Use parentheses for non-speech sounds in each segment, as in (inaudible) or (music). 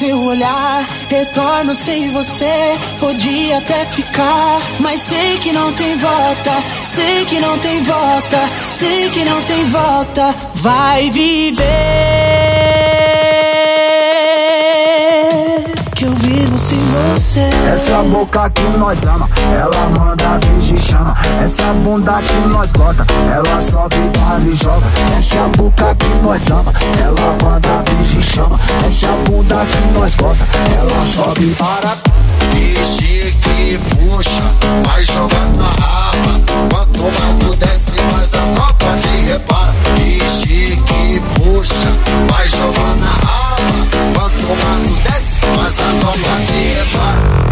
Seu olhar, retorno sem você. Podia até ficar, mas sei que não tem volta. Sei que não tem volta, sei que não tem volta. Vai viver. Que eu vivo sem você. Essa boca que nós ama, ela manda beijo e chama. Essa bunda que nós gosta, ela sobe, para e joga. Essa boca que nós ama, ela manda beijo e chama. Essa bunda que nós gosta, ela sobe para. Vixe que puxa, vai jogando na raba. Quanto mais tu desce, mais a tropa te repara. Vixe que puxa, vai jogando na raba. Quanto mais tu desce, mais a tropa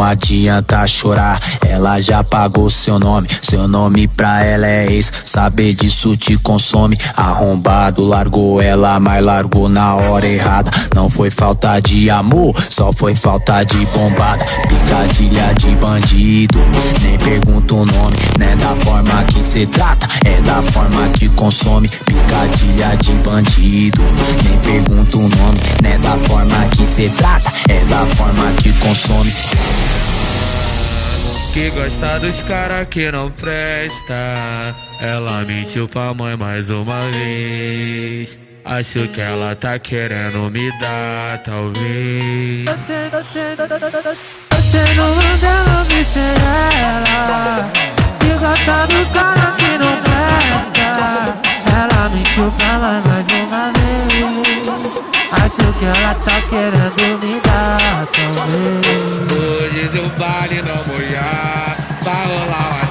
Não adianta chorar, ela já pagou seu nome. Seu nome pra ela é ex, saber disso te consome. Arrombado, largou ela, mas largou na hora errada. Não foi falta de amor, só foi falta de bombada. Picadilha de bandido, nem pergunta o nome. Não é da forma que cê trata, é da forma que consome. Picadilha de bandido, nem pergunta o nome. Não é da forma que cê trata, é da forma que consome. Que gosta dos cara que não presta. Ela mentiu pra mãe mais uma vez. Acho que ela tá querendo me dar, talvez. Você não manda me ser ela Que gosta dos caras que não presta Ela mentiu pra mãe mais uma vez Acho que ela tá querendo me dar, talvez. Hoje o baile não molhar, vai rolar uma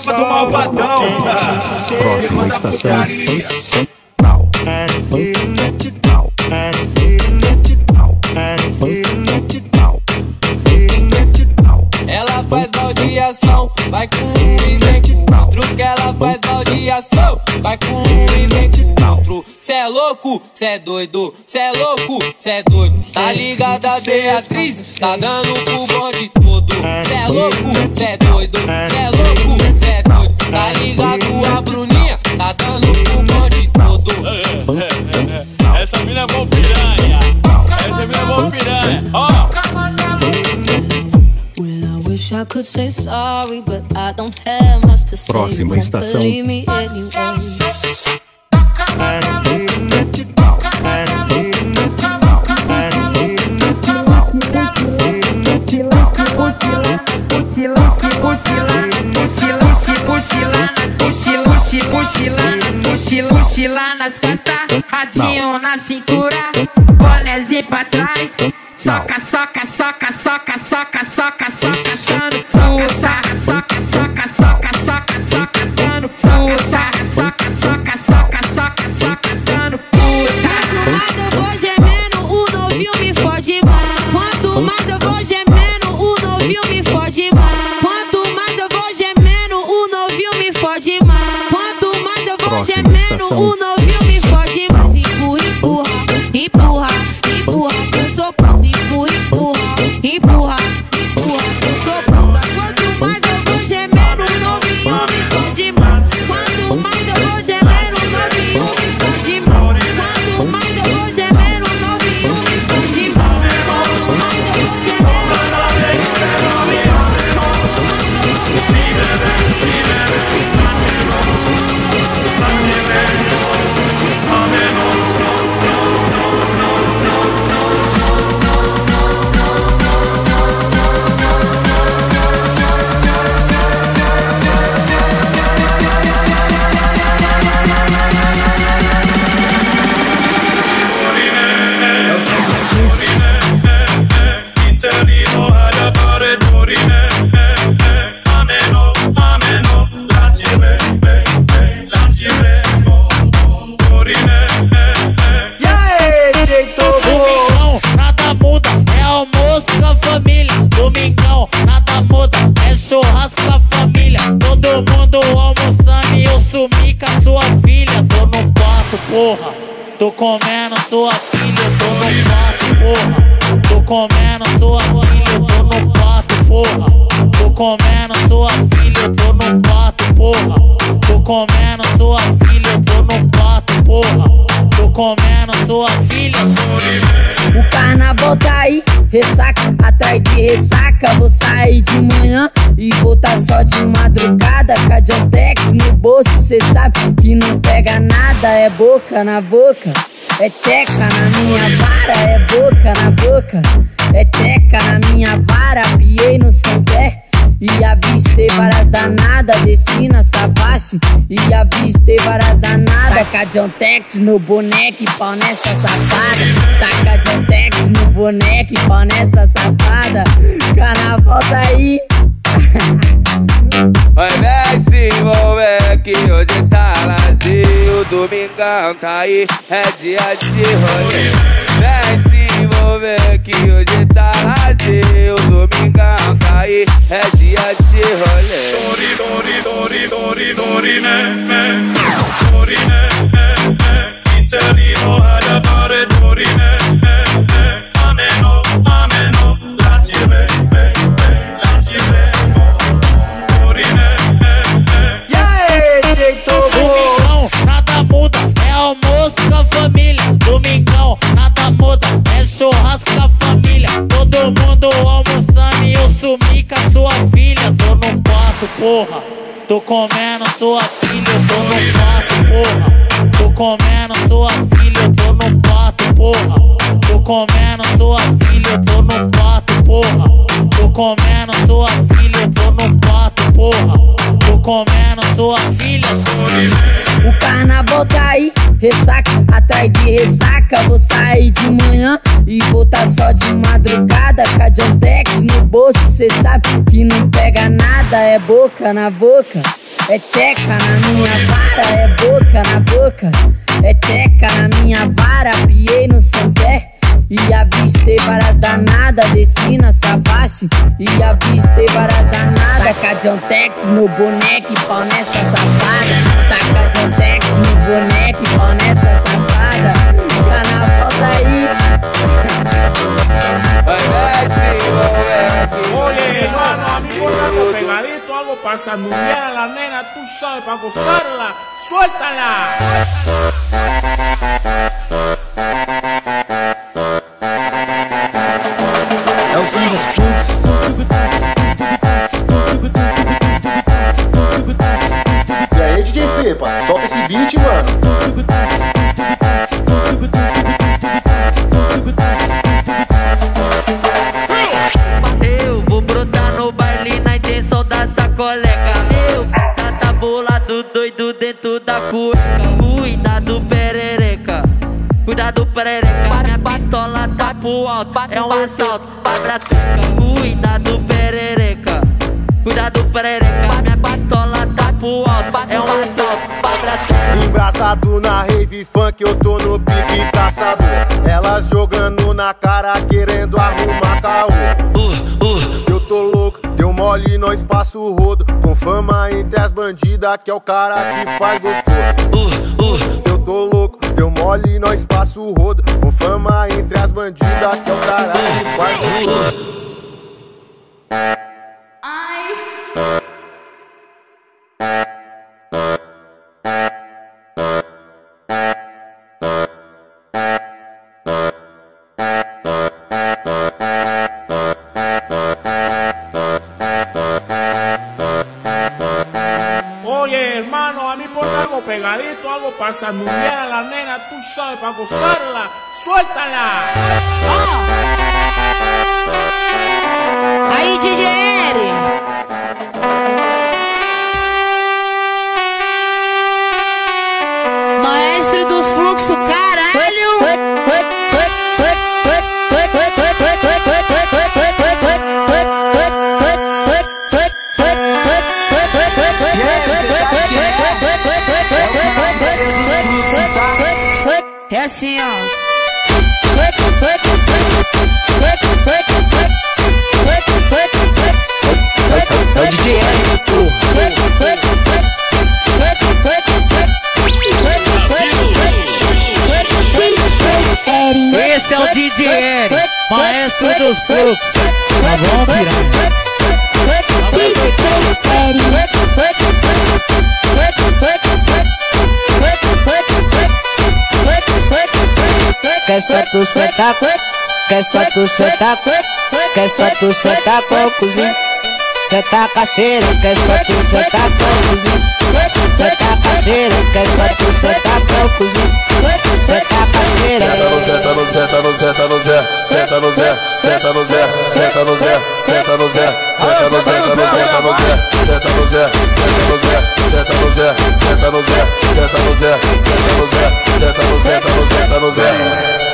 tropa do malvadão! Próxima estação. Ela faz baldeação, vai com um e vem com outro. Que ela faz baldeação, vai com um e vem com outro. Cê é louco, cê é doido, cê é louco, cê é doido. Tá ligada, Beatriz? Tá dando pro bonde todo. Cê é louco, cê é doido, cê é louco, cê é doido. Tá ligado, a Bruninha? Tá dando pro bonde todo. Essa mina é bom piranha. Essa mina é bom piranha. Ó. Well, I wish I could say sorry, but I don't have much to say. Próxima Won't estação. Believe me anyway. mochila nas costas, radinho na cintura, bonézinho pra trás. Soca, soca, soca, soca, soca, soca, soca, sano. Soca, soca, soca, soca, Próxima gemendo, estação. o novinho comendo sua filha, O carnaval tá aí, ressaca atrás de ressaca. Vou sair de manhã e voltar só de madrugada. Com a John Tex no bolso, cê sabe que não pega nada. É boca na boca, é tcheca na minha vara. É boca na boca, é tcheca na minha vara. Piei no Santé. E avistei várias danadas, desci na Savassi E avistei várias danadas. Taca John no boneco pau nessa safada. Taca John no boneco pau nessa safada. Carnaval tá aí. (laughs) Vai vem se envolver que hoje tá vazio. Domingão tá aí, é dia de rolê. Vem se envolver que hoje tá vazio. Domingão tá aí é dia. Dori, dori, dori, dori, dori, né, né. Dori, né, né, né. Interino, alabare, dori, né. Porra. Tô comendo sua filha, eu tô no quarto, porra. Tô comendo sua filha, eu tô no quarto, porra. Tô comendo sua filha, eu tô no quarto, porra. Tô comendo sua filha, eu tô no quarto, porra. Tô comendo sua filha, O carnaval tá aí, ressaca atrás de ressaca. Vou sair de manhã e voltar só de madrugada. Com a John Tex no bolso, cê sabe que não pega nada. É boca na boca, é tcheca na minha vara. É boca na boca, é tcheca na minha vara. Piei no Santé. E avistei várias danadas, desci na Savassi E avistei várias danadas Taca John Tex no boneco pau nessa safada. Taca Tex no boneco pau nessa safada. Carnaval tá aí. Vai se envolver que Oye, hermano, amigo, algo pegadito, algo para sanudear a la nena, tú sabes, para gozarla. ¡Suéltala! Nós passa o rodo. Com fama entre as bandidas, que é o cara que faz gostoso. Se eu tô louco, deu mole, nós passa o rodo. Com fama entre as bandidas, que é o cara que faz gostoso. Sanudear a la nena, tú sabes, para gozarla. ¡Suéltala! tu sentar com Quer só tu sentar com Quer só tu sentar com o cozinho Quer tacar cheiro, quer só tu sentar com o cozinho Quer tacar cheiro, quer só tu sentar com o cozinho Quer tacar cheiro Senta no Zé, senta no Zé, senta no Zé Senta no Zé, senta no Zé, senta no Zé Senta no Zé, senta no Zé, senta no Zé Senta no Zé, senta no Zé, senta no Zé Senta no Zé, senta no Zé, senta no Zé Senta no Zé, senta no Zé, senta no Zé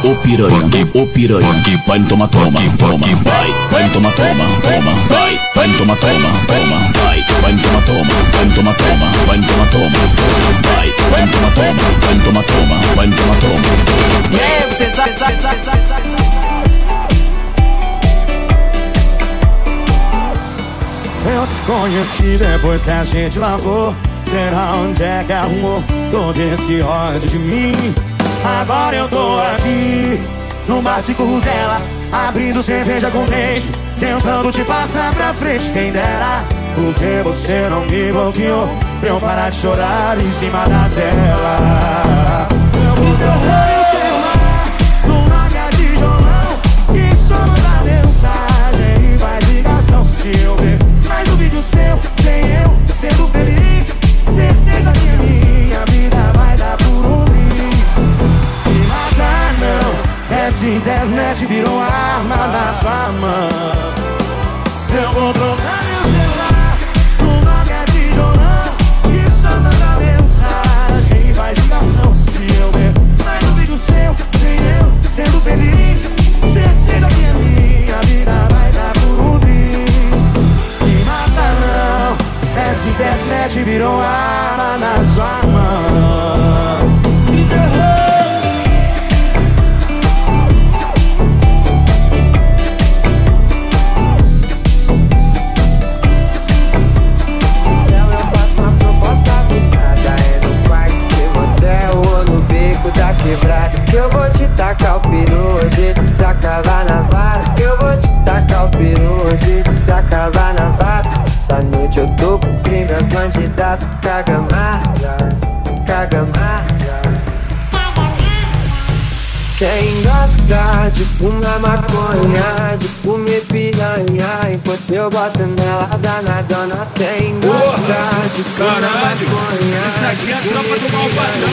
O piranha, o piranha, vai toma, toma, toma, vai, vai toma, toma, toma, vai, vai toma, toma, toma, vai, vai toma, toma, vai toma, toma, vai toma, toma, vai, vai toma, toma, vai toma, toma, vai toma, toma. Você sabe, sabe, sabe, sabe, sabe. Eu te conheci depois que a gente lavou. Será onde é que arrumou todo esse ódio de mim? Agora eu tô aqui, no bate-curro dela, abrindo cerveja com leite, tentando te passar pra frente, quem dera. Porque você não me bloqueou, pra eu parar de chorar em cima da tela. Eu vou correr seu, sem eu, sendo feliz, internet virou arma na sua mão. Eu vou trocar meu celular, o nome é tijolão, e só manda mensagem e faz ligação se eu ver. Mais um vídeo seu, sem eu, sendo feliz, certeza que a minha vida vai dar por um triz. Me mata não, essa internet virou arma na sua mão. Fumar maconha, de comer piranha Enquanto eu boto nela danadona Quem gosta de fumar maconha Isso aqui é a tropa do malvadão.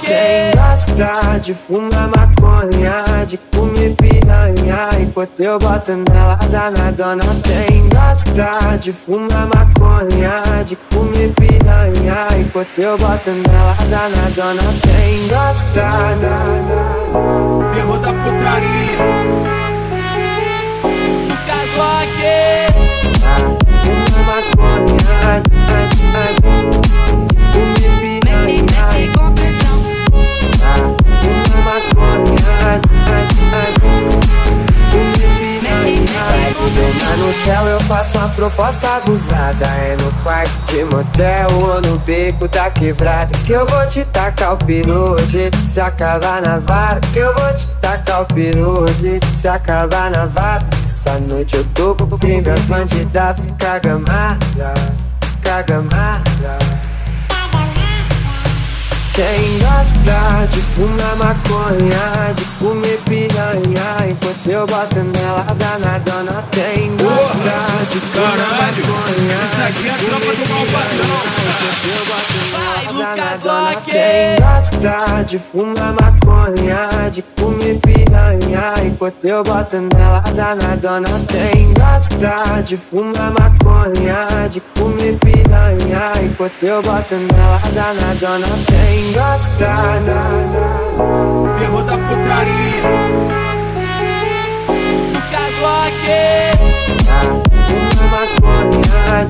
Quem gosta de fumar maconha, de comer piranha Enquanto eu boto nela danadona Quem gosta de fumar maconha, de comer piranha. Enquanto eu boto nela danadona Quem gosta Terror da putaria. Lucas Rock Fumar maconha, uma proposta abusada. É no quarto de motel ou no beco da quebrada Que eu vou te tacar o peru. Hoje de se acabar na vara Que eu vou te tacar o peru. Hoje de se acabar na vara Essa noite eu tô com crime, a bandida fica gamada Fica gamada quem gosta de fumar maconha, de comer piranha Enquanto eu boto nela danadona Quem gosta de fumar maconha, Isso aqui é a tropa do malvadão danadona Quem gosta de fumar maconha, de comer piranha Enquanto eu boto nela danadona Quem gosta de fumar maconha, de comer piranha Enquanto eu boto nela danadona Quem gosta Terror da putaria Lucas Rock Fumar maconha,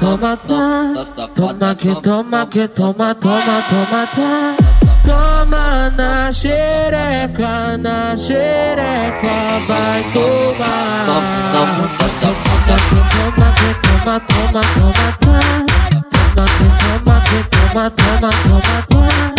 toma, toma, toma. Toma que toma, que toma, toma, toma, tá. Toma na xereca, na xereca, vai tomar. Toma que toma, toma, toma, toma, tá. Toma que toma, que toma, toma, toma, tá.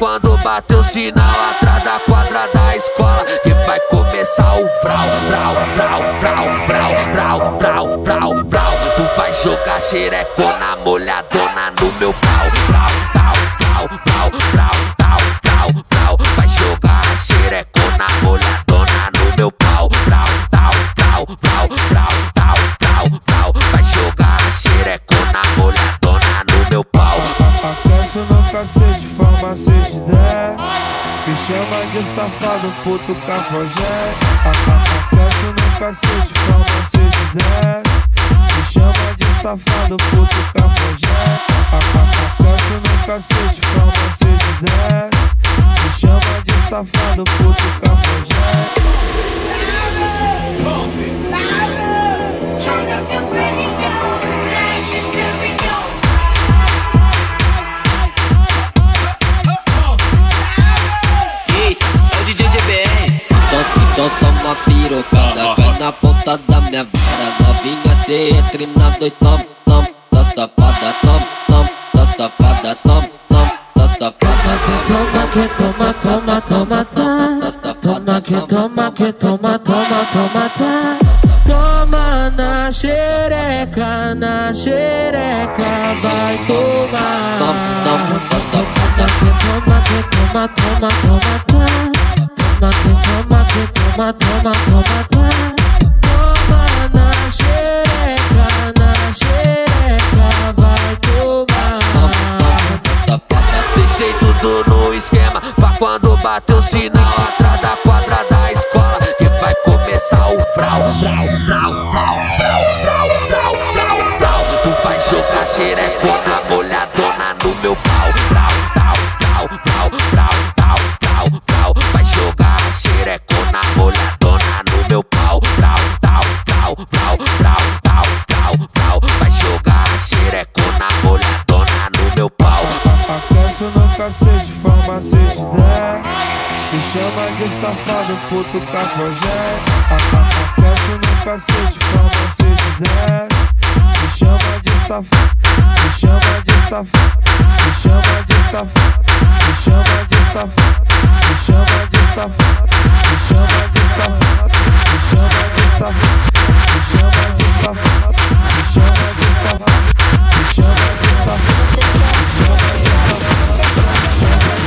Quando bater o sinal Atrás da quadra da escola Que vai começar o frau Frau, frau, frau, frau, frau, frau, frau, frau Tu vai jogar xerecona molhadona no meu pau Frau, frau, frau, frau, frau, frau, frau, Vai jogar xerecona molhadona no meu pau Frau, frau, frau, frau, frau, Vai jogar xerecona molhadona no meu pau Aquece no cacete, farmacete 10 Me chama de safado, puto cafajeste Aquece no cacete, farmacete 10 Me chama de safado, puto cafajeste Aquece no cacete, farmacete 10 Me chama de safado, puto cafajeste Turn up your radio, Então toma pirocada, vai na ponta da minha vara Novinha, cê entra e na noite, toma, toma Das tapadas, toma, toma Das tapadas, toma, toma Das tapadas, Toma que toma, toma, toma, tá. Toma que toma, que toma, toma, toma, tá. Toma na xereca, na xereca, vai tomar. Toma toma, toma, toma, toma, tá toma, toma, toma, toma. Toma na xereca, na xereca, vai tomar. Deixei tudo no esquema, pra quando bater o sinal atrás da quadra da escola. Que vai começar o frau, frau, frau, frau, frau, frau, frau, frau, frau. Tu vai jogar xerecona. Safado, puto cafajé Aquece no cacete, forma 6 de 10 Me chama de safado, me chama de safado Me chama de safado, me chama de safado Me chama de safado, me chama de safado Me chama de safado, me chama de safado Me chama de safado, me chama de safado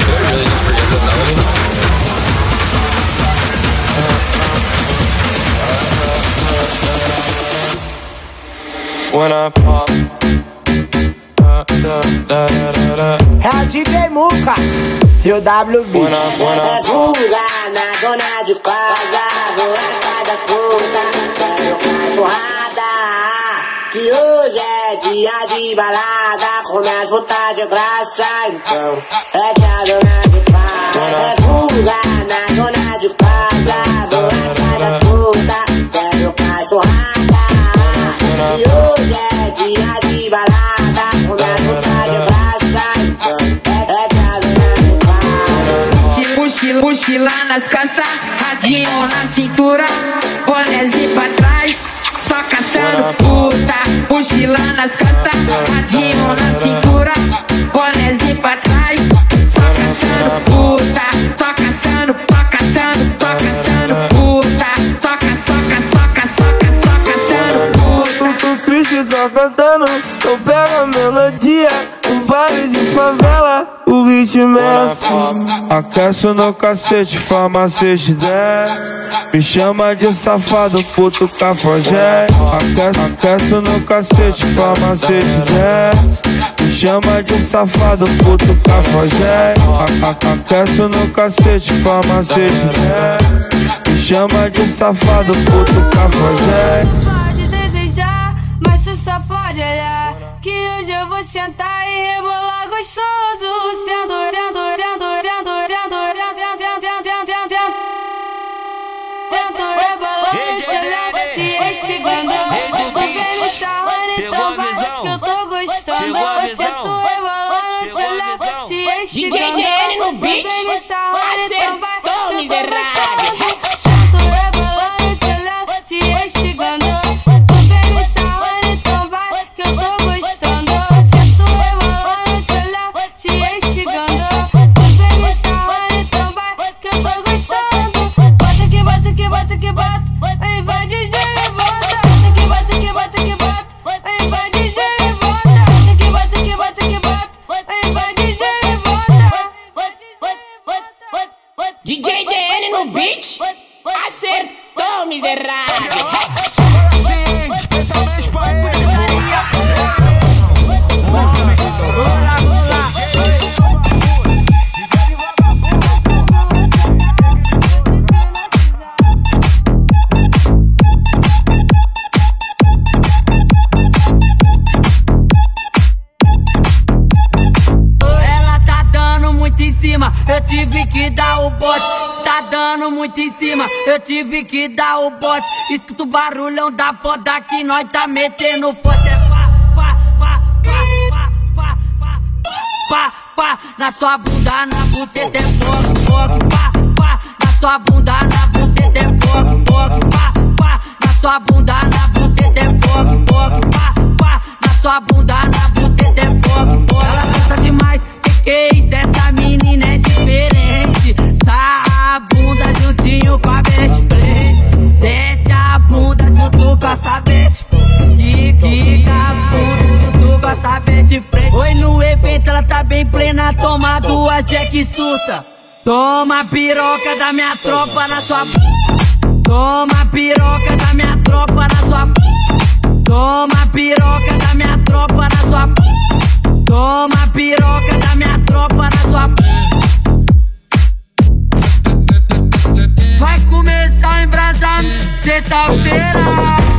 When I pop. Da, da, da, da, da, da. É a DJ Muca e o WB. When I, when I Fuga na dona de casa, vou a cada puta, quero cachorrada. Que hoje é dia de balada, come as botas de graça, então é que a dona de casa. É fuga na dona de casa, vou a cada de balada, come as botas de graça, então é a casa. Mochila, mochila nas costas, radinho na cintura, bonézinho pra trás, só caçando puta. Mochila nas costas, radinho na cintura, bonézinho pra trás, só caçando puta. Cantando, então pega a melodia Um vale de favela, o ritmo é assim. Aquece no cacete, farmacêutico 10 Me chama de safado, puto cafajé. Aquece, aquece no cacete, farmacêutico 10 Me chama de safado, puto cafajé. Aquece no cacete, farmacêutico 10 Me chama de safado, puto cafajé tu só pode olhar. Que hoje eu vou sentar e rebolar gostoso. Sendo, sendo, sendo, sendo, sendo, sendo, sendo, sendo, sendo, sendo. Tento rebolando, te olhando, te instigando. Tô vendo sarrando, então vai que eu tô gostando. Tento rebolando, te olhando, te instigando. DN no beat. Tô vendo sarrando, eu tive que dar o bote. Escuta o barulhão da foda que nós tá metendo forte. É pá, pá, pá, pá, pá, pá, pá, pá, pá. Na sua bunda, na buceta é fogo, fogo, pá, pá. Na sua bunda, na buceta é fogo, fogo, pá, pá. Na sua bunda, na buceta é fogo, fogo, pá, pá. Na sua bunda, na buceta é fogo, fogo. Ela dança demais, que que é isso? Essa Fica puto se tu gosta bem de frente. Oi, no evento ela tá bem plena, toma duas Jack surta. Toma piroca da minha tropa na sua. Toma piroca da minha tropa na sua. Toma piroca da minha tropa na sua. Toma piroca da minha tropa na sua. Vai começar em Brasília sexta-feira.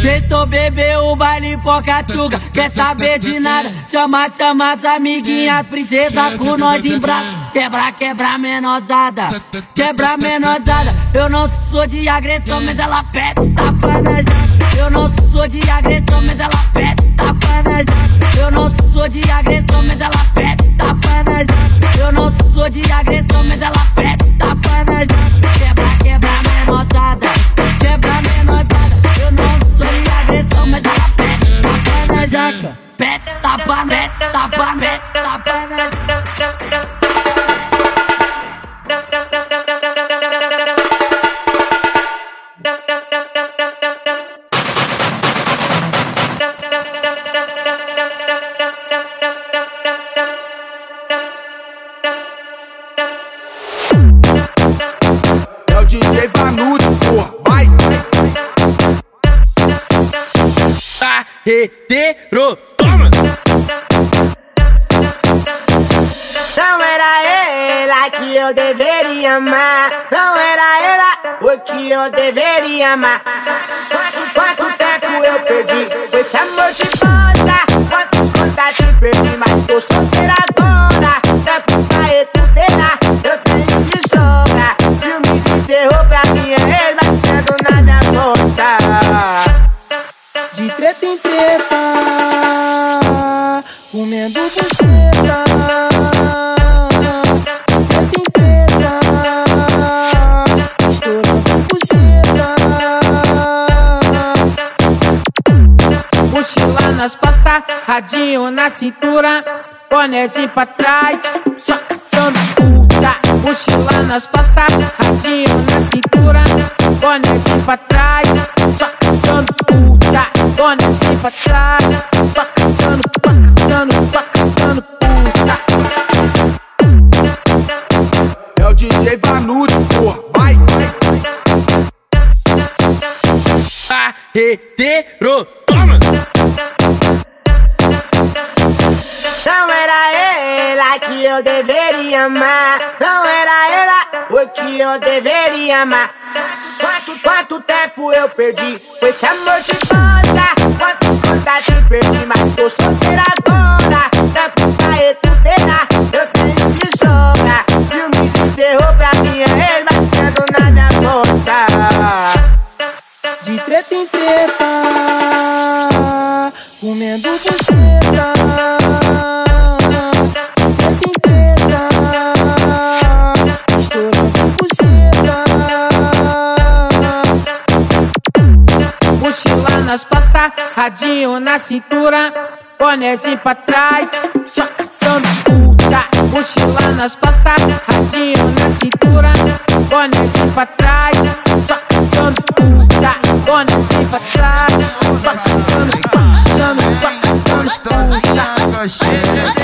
Sextou, bebeu o baile pocatuga (laughs) Quer saber de nada? Chama, chama as amiguinhas. Princesa com nós em braço Quebra, quebra menosada. Quebra menosada. Eu não sou de agressão Mas ela pede tapa na jaca Eu não sou de agressão Mas ela pede tapa na jaca Eu não sou de agressão De treta em treta, comendo buceta. Treta em treta, estourando buceta. Mochila nas costas, radinho na cintura, bonézinho pra trás, só caçando puta. Mochila nas costas, radinho na cintura, bonézinho pra trás. Bonézinho pra trás, caçando, só caçando, só caçando puta. É o DJ Vanucci, porra, vai! Carreteiro, toma! Não era ela que eu deveria amar. Não era ela o que eu deveria amar. Quanto, tempo eu perdi com esse amor de volta? Quantas contas te perdi, mas tô solteira agora. Tempo pra recuperar, eu tenho de sobra. Filme de terror pra minha ex, mas tendo na minha conta. De treta em treta, comendo buceta. Nas costas, radinho na cintura, bonézinho pra trás, só caçando puta. Mochila nas costas, radinho na cintura, bonézinho pra trás, só caçando puta. Bonézinho pra trás, só caçando, só caçando, só caçando puta.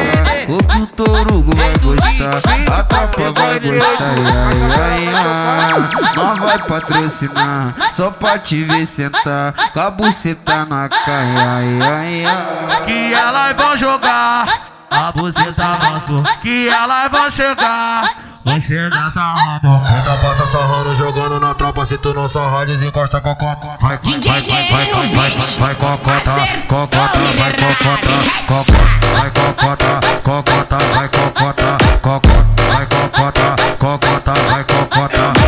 A tropa vai gostar, ai, ai, ai. Nós vai patrocinar, só pra te ver sentar, com a buceta na caia, ai, ai, ai. Que elas vão jogar a buceta avançou. Que elas vão chegar. Vão chegar sarrando. Tenta passa sarrando, jogando na tropa. Se tu não sarrar, desencosta cocota. Vai, vai, vai, vai, vai, vai, vai, vai, cocota, cocota, vai, cocota, cocota, vai, cocota, cocota, vai, cocota, cocota, vai, cocota, cocota, vai, cocota, cocota.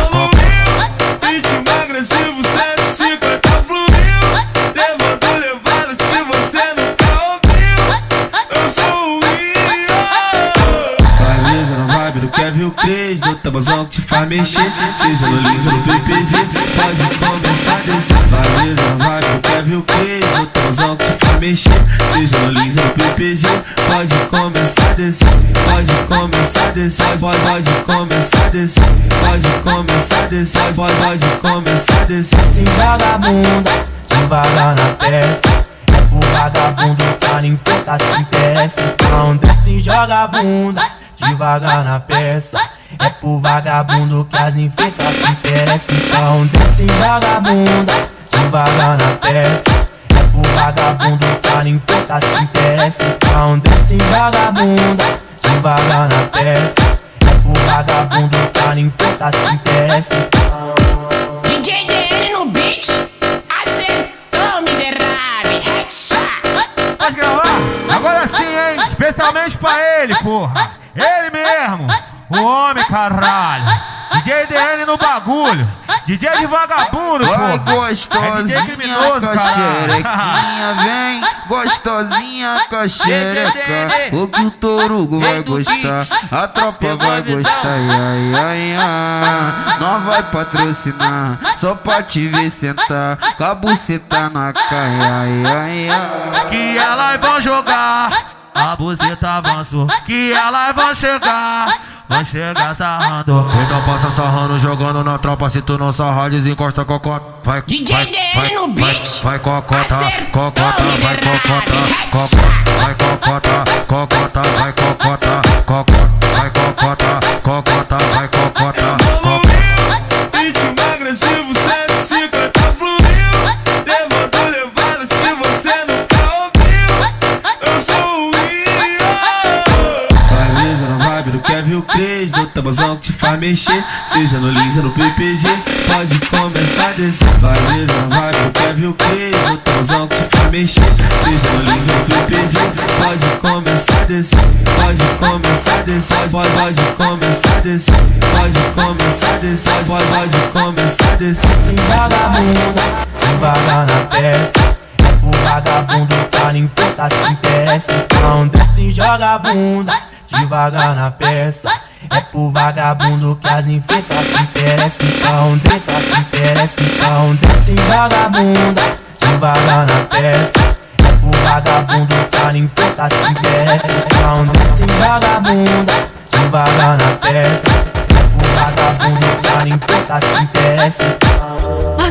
Que mexer. Seja no Lisa no PPG, pode começar a descer. Valeza na vibe do Kevin Cres, do tabuzão que faz mexer. Seja no Lisa no PPG, pode começar a descer. Pode começar a descer, pode, pode começar a descer. Pode começar a descer, pode, pode começar a descer. Assim vagabunda, devagar na peça. É pro vagabundo que a ninfeta se desce. Então desce e joga bunda, devagar na peça. É pro vagabundo que as ninfetas se desce. Então desce e joga a bunda, devagar na peça. É pro vagabundo que a ninfeta se desce. Então desce e joga a bunda, devagar na peça. É pro vagabundo que a ninfeta se interessa. DJ DN no beat, acertou, miserável. Headshot. Pode gravar? Agora sim, hein? Especialmente pra ele, porra. Ele mesmo. O homem, caralho. DJ DN no bagulho. DJ de vagabundo, Vai. É DJ gostosinha criminoso, com a caralho. xerequinha, vem gostosinha com a xereca. O que o Torugo vai gostar, a tropa vai gostar. Ai, ai, ai, nós vai patrocinar, só pra te ver sentar. Com a buceta na caia, ai, ai, ai. Que elas vão jogar. A buceta avançou. Que elas vão chegar. Vão chegar sarrando. Então passa sarrando, jogando na tropa. Se tu não sarrar, desencosta cocota. Vai, DJ vai, vai, no vai, beat. vai cocota, cocota, vai cocota, cocota, vai cocota, cocota, vai cocota, cocota, vai cocota, cocota, vai cocota, tabuzão que te faz mexer. Seja no Lisa, no PPG. Pode começar a descer. Vai lisa na vibe do Kevin Cres. No tabuzão que te faz mexer. Seja no Lisa, no PPG. Pode começar a descer. Pode começar a descer. Pode, pode começar a descer. Pode começar a descer. Pode, pode começar a descer. Sim, vagabunda, devagar na peça. Pro vagabundo que a ninfeta se interessa. Então desce joga a bunda, devagar na peça. É pro vagabundo que as infetas se interessam. Então deita se interessa. Então desce e joga a bunda, devagar na peça. É pro vagabundo que a ninfeta se interessa. Então desce e joga a bunda, devagar na peça. É pro vagabundo que a ninfeta se interessa.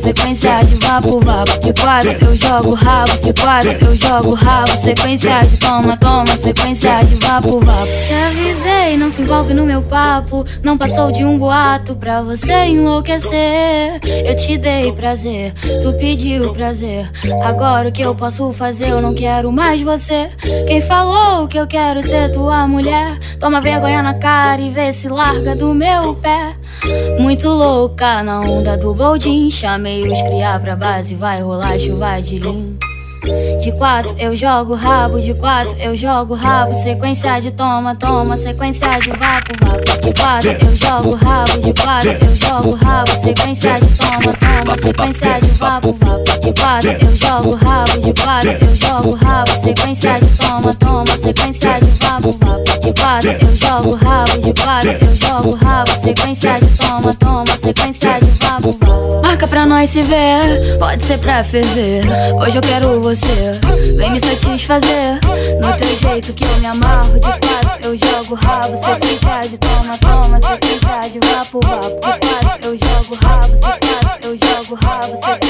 sequência de vapo, vapo. De quatro eu jogo rabo, de quatro eu jogo rabo. Sequência de toma, toma, sequência de vapo, vapo. Te avisei, não se envolve no meu papo. Não passou de um boato pra você enlouquecer. Eu te dei prazer, tu pediu prazer. Agora o que eu posso fazer? Eu não quero mais você. Quem falou que eu quero ser tua mulher? Toma vergonha na cara e vê se larga do meu pé. Muito louca na onda do boldin. Chamei os criar pra base, vai rolar chuva de lim. De quatro eu jogo rabo, de quatro eu jogo rabo. Sequência de toma, toma, sequência de vapo, vapo. De quatro eu jogo rabo, de quatro eu jogo rabo. Sequência de toma, toma, sequência de vapo, vapo. De quatro eu jogo rabo, de quatro eu jogo rabo. Sequência de toma, toma, sequência de vapo, vapo. De quatro eu jogo rabo, de quatro eu jogo rabo. Sequência de toma, toma, sequência de vapo, vapo. Marca pra nós se ver, pode ser pra ferver. Hoje eu quero você, vem me satisfazer. No teu jeito que eu me amarro, de quatro eu jogo rabo. Sequência de toma, toma, sequência de vapo, vapo. De quatro eu jogo rabo, de quatro eu jogo rabo. Sequência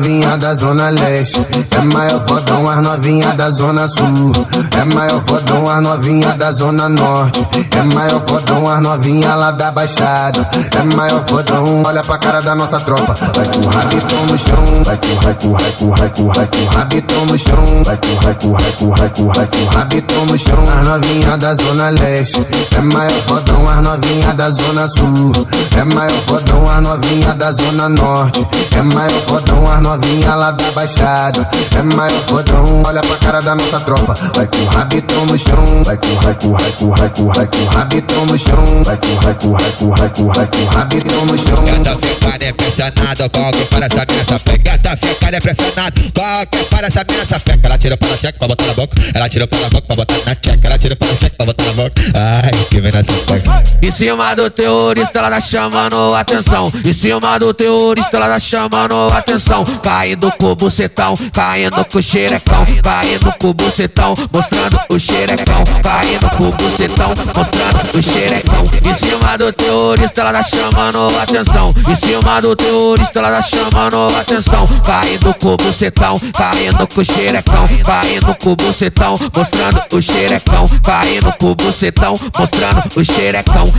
novinha da zona leste. É maior fodão as novinha da zona sul. É maior fodão as novinha da zona norte. É maior fodão as novinha lá da baixada. É maior fodão, olha pra cara da nossa tropa. Vai com o rabitão no chão. Vai com, vai com, vai com, vai rabitão no chão. Vai com, vai com, vai com, vai rabitão no chão. As novinha da zona leste. É maior fodão as novinha da zona sul. É maior fodão as novinha da zona norte. É maior fodão as as novinha lá da baixada. É maior fodão, olha pra cara da nossa tropa. Vai com o rabitão no chão, vai com, vai com, vai com, vai com, vai com o rabitão no chão. Vai com, vai com, vai com, vai com, vai com o rabitão no chão. Gata ficada impressionado com o que para essa minha sapeca. Gata ficada impressionado com o que para essa minha sapeca. Ela tira para a cheque pra botar na boca. Ela tira para a boca pra botar na cheque. Ela tira para a cheque pra botar na boca. Ai, que vem na sapeca. Em cima do terrorista, ela tá chamando atenção. Em cima do terrorista, ela tá chamando atenção. Caindo com o bucetão, caindo com o xerecão. Caindo com o bucetão, mostrando o xerecão. Caindo com o bucetão, mostrando o xerecão. Em cima do terrorista, ela tá chamando atenção. Em cima do terrorista, ela tá chamando atenção. Caindo com o bucetão, caindo com o xerecão. Caindo com o bucetão, mostrando o xerecão. Caindo com o bucetão, mostrando o xerecão.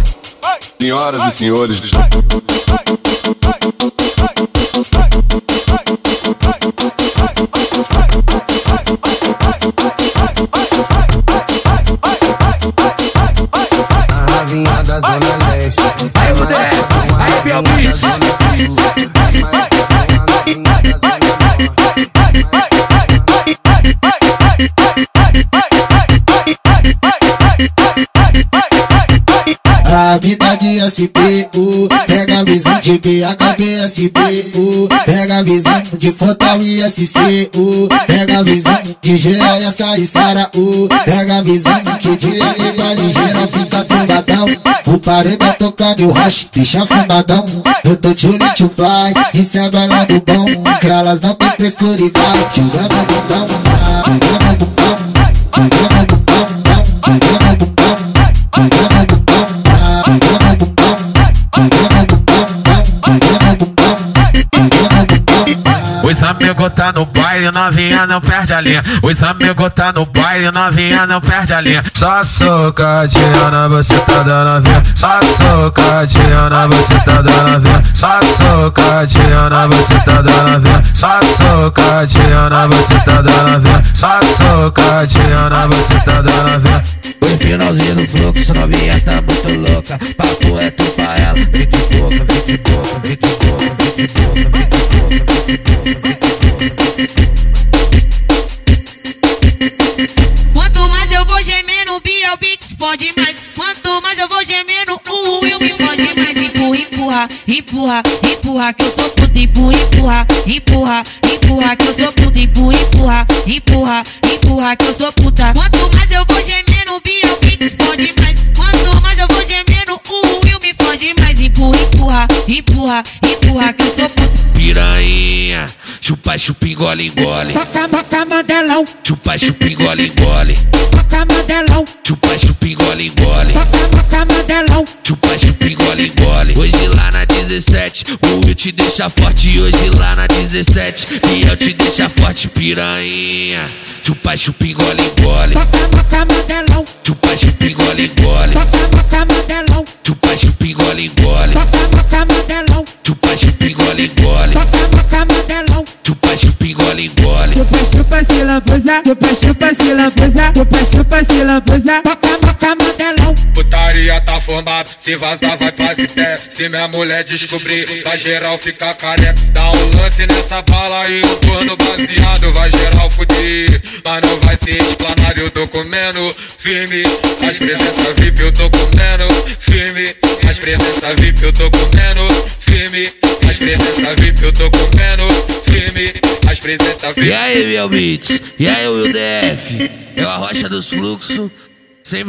Senhoras e senhores, Vida de SPU Pega a visão de BHBSBU Pega a visão de Fotal e SCU Pega a visão de GSK e Pega a visão que de língua ligeira fica tumbadão. O paredão tocando e o hash deixa fumadão Eu tô olho to fly, recebe ela do bom. Que elas não tem frescura e vai Tirando o bundão, tirando o bundão Os amigos tá no baile, novinha não perde a linha. Os amigos tá no baile, novinha não perde a linha. Só socadinha na você tá dando novinha. Só socadinha na você tá dando novinha. Só socadinha na você tá dando novinha. Só socadinha na você tá dando novinha. Só socadinha na você tá dando novinha. O finalzinho do fluxo, novinha tá muito louca. Papo é tu pra ela. Vem de boca, vem de boca, vem de boca, Quanto mais eu vou gemendo, o Biel Beats fode mais. Quanto mais eu vou gemendo, o Will me fode mais. Empurra, empurra, empurra, empurra, que eu sou puta. Empurra, empurra, empurra, empurra, que eu sou puta. Empurra, empurra, empurra, empurra, que eu sou puta. Quanto mais eu vou gemendo, o Biel Beats fode mais. Empurra, empurra, empurra, que eu sou puta. Piranha, chupa, chupa, engole, engole. Toca, toca, mandelão. Chupa, chupa, engole, engole. Toca, mandelão. Chupa, chupa, engole, engole. Toca, toca, mandelão. Chupa, chupa, engole, engole. Hoje lá na 17, o Will te deixa forte. Hoje lá na 17, e eu te deixa forte, piranha. Chupa, chupa, engole, engole. Toca, toca, mandelão. Chupa, chupa, engole, engole. Toca, toca, mandelão. Chupa, chupa, engole, engole. Toca, toca, mandelão. Chupa, chupa, engole, engole. Toca, toca, mandelão. Chupa, chupa, engole, engole. Chupa, chupa, se lambuza. Chupa, chupa, se lambuza. Chupa, chupa, se lambuza. Toca, toca, mandelão. Putaria tá formado, se vazar vai pra cité. Se minha mulher descobrir, vai geral ficar careca. Dá um lance nessa bala e um torno baseado, vai geral fuder. Mas não vai ser explanado, eu tô comendo firme. As presença VIP eu tô comendo firme. As presença VIP eu tô comendo firme. As presença VIP eu tô comendo firme. VIP. E aí, meu beats? E aí, o DF? É a rocha dos fluxos. Sem